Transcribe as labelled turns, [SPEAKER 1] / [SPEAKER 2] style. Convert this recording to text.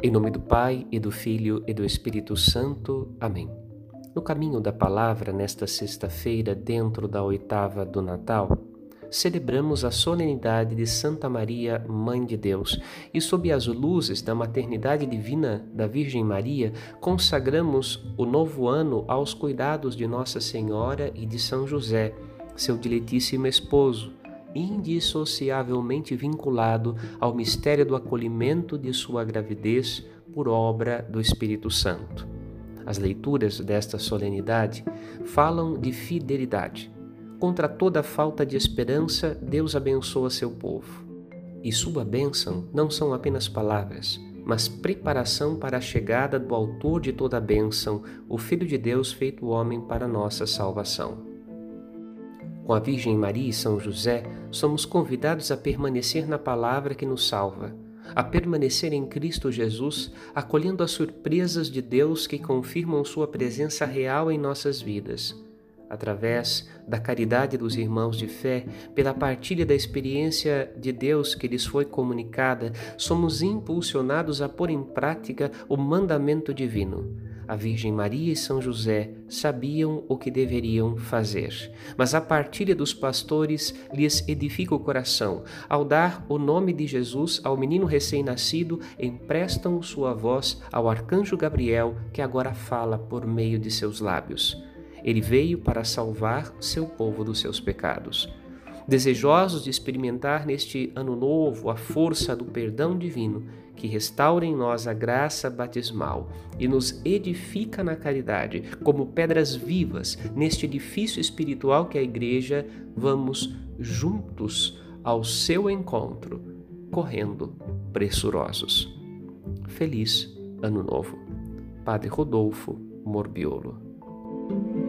[SPEAKER 1] Em nome do Pai e do Filho e do Espírito Santo. Amém. No caminho da palavra, nesta sexta-feira, dentro da oitava do Natal, celebramos a solenidade de Santa Maria, Mãe de Deus, e sob as luzes da maternidade divina da Virgem Maria, consagramos o novo ano aos cuidados de Nossa Senhora e de São José, seu diletíssimo esposo indissociavelmente vinculado ao mistério do acolhimento de sua gravidez por obra do Espírito Santo. As leituras desta solenidade falam de fidelidade. Contra toda falta de esperança, Deus abençoa seu povo. E sua bênção não são apenas palavras, mas preparação para a chegada do Autor de toda a bênção, o Filho de Deus feito homem para nossa salvação. Com a Virgem Maria e São José, somos convidados a permanecer na palavra que nos salva, a permanecer em Cristo Jesus, acolhendo as surpresas de Deus que confirmam Sua presença real em nossas vidas. Através da caridade dos irmãos de fé, pela partilha da experiência de Deus que lhes foi comunicada, somos impulsionados a pôr em prática o mandamento divino a Virgem Maria e São José sabiam o que deveriam fazer, mas a partilha dos pastores lhes edifica o coração. Ao dar o nome de Jesus ao menino recém-nascido, emprestam sua voz ao arcanjo Gabriel, que agora fala por meio de seus lábios. Ele veio para salvar seu povo dos seus pecados. Desejosos de experimentar neste ano novo a força do perdão divino, que restaura em nós a graça batismal e nos edifica na caridade, como pedras vivas neste edifício espiritual que é a Igreja, vamos juntos ao seu encontro, correndo pressurosos. Feliz Ano Novo. Padre Rodolfo Morbiolo.